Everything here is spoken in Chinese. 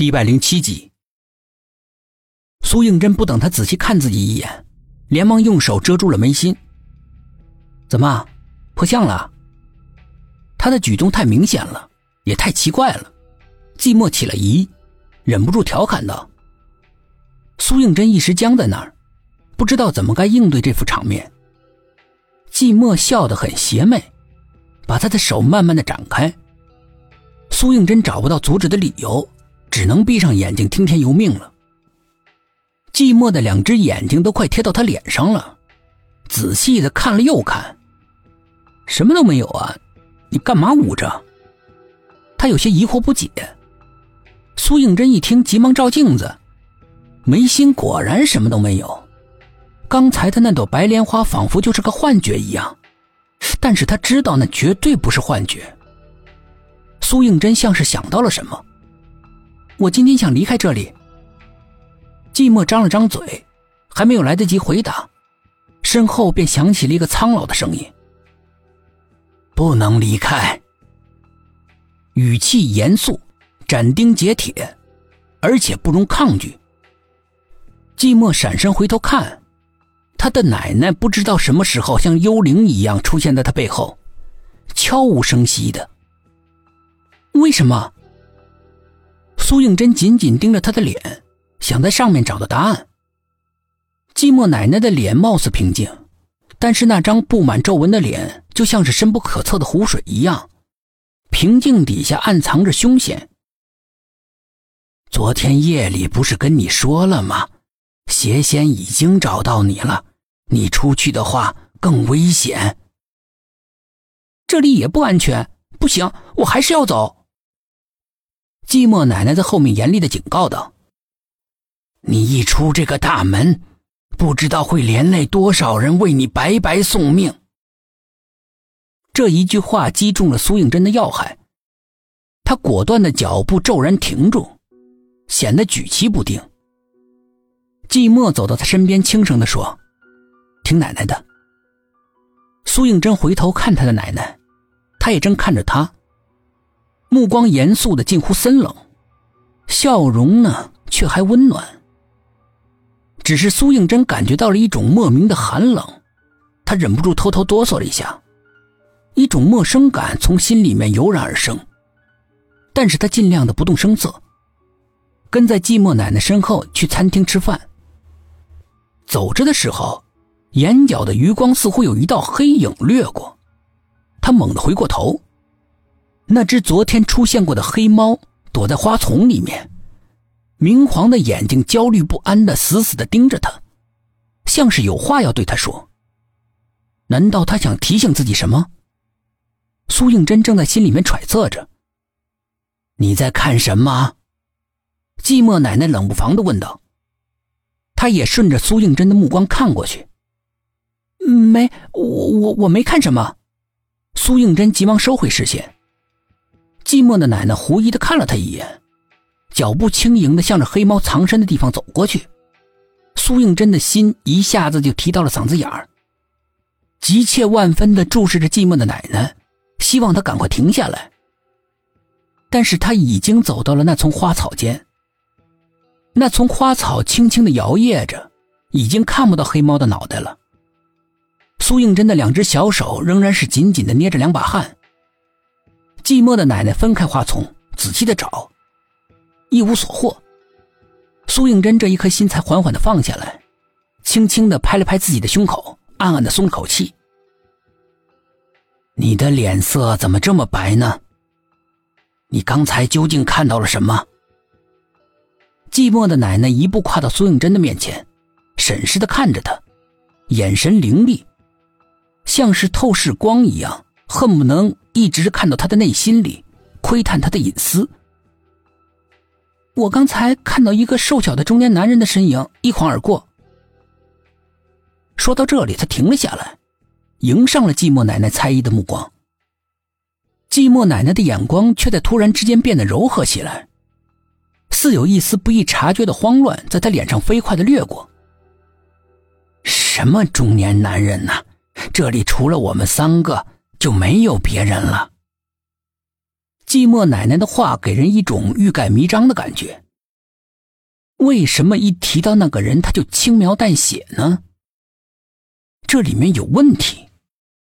第一百零七集，苏应真不等他仔细看自己一眼，连忙用手遮住了眉心。怎么，破相了？他的举动太明显了，也太奇怪了。寂寞起了疑，忍不住调侃道：“苏应真一时僵在那儿，不知道怎么该应对这副场面。”寂寞笑得很邪魅，把他的手慢慢的展开。苏应真找不到阻止的理由，只能闭上眼睛听天由命了。寂寞的两只眼睛都快贴到他脸上了，仔细的看了又看，什么都没有啊！你干嘛捂着？他有些疑惑不解。苏应真一听，急忙照镜子，眉心果然什么都没有。刚才的那朵白莲花仿佛就是个幻觉一样，但是他知道那绝对不是幻觉。苏应真像是想到了什么，我今天想离开这里。寂寞张了张嘴，还没有来得及回答，身后便响起了一个苍老的声音：“不能离开。”语气严肃。斩钉截铁，而且不容抗拒。寂寞闪身回头看，他的奶奶不知道什么时候像幽灵一样出现在他背后，悄无声息的。为什么？苏应真紧紧盯着他的脸，想在上面找到答案。寂寞奶奶的脸貌似平静，但是那张布满皱纹的脸就像是深不可测的湖水一样，平静底下暗藏着凶险。昨天夜里不是跟你说了吗？邪仙已经找到你了，你出去的话更危险。这里也不安全，不行，我还是要走。寂寞奶奶在后面严厉的警告道：“你一出这个大门，不知道会连累多少人为你白白送命。”这一句话击中了苏应真的要害，他果断的脚步骤然停住。显得举棋不定。寂寞走到他身边，轻声的说：“听奶奶的。”苏应真回头看他的奶奶，他也正看着他，目光严肃的近乎森冷，笑容呢却还温暖。只是苏应真感觉到了一种莫名的寒冷，他忍不住偷偷哆嗦了一下，一种陌生感从心里面油然而生，但是他尽量的不动声色。跟在寂寞奶奶身后去餐厅吃饭。走着的时候，眼角的余光似乎有一道黑影掠过，他猛地回过头，那只昨天出现过的黑猫躲在花丛里面，明黄的眼睛焦虑不安的死死的盯着他，像是有话要对他说。难道他想提醒自己什么？苏应真正在心里面揣测着。你在看什么？寂寞奶奶冷不防的问道：“他也顺着苏应真的目光看过去，没，我我我没看什么。”苏应真急忙收回视线。寂寞的奶奶狐疑的看了他一眼，脚步轻盈的向着黑猫藏身的地方走过去。苏应真的心一下子就提到了嗓子眼儿，急切万分的注视着寂寞的奶奶，希望她赶快停下来。但是他已经走到了那丛花草间。那丛花草轻轻的摇曳着，已经看不到黑猫的脑袋了。苏应真的两只小手仍然是紧紧的捏着两把汗。寂寞的奶奶分开花丛，仔细的找，一无所获。苏应真这一颗心才缓缓的放下来，轻轻的拍了拍自己的胸口，暗暗的松了口气。你的脸色怎么这么白呢？你刚才究竟看到了什么？寂寞的奶奶一步跨到苏应真的面前，审视的看着他，眼神凌厉，像是透视光一样，恨不能一直看到他的内心里，窥探他的隐私。我刚才看到一个瘦小的中年男人的身影一晃而过。说到这里，他停了下来，迎上了寂寞奶奶猜疑的目光。寂寞奶奶的眼光却在突然之间变得柔和起来。似有一丝不易察觉的慌乱在他脸上飞快的掠过。什么中年男人呢？这里除了我们三个就没有别人了。寂寞奶奶的话给人一种欲盖弥彰的感觉，为什么一提到那个人他就轻描淡写呢？这里面有问题。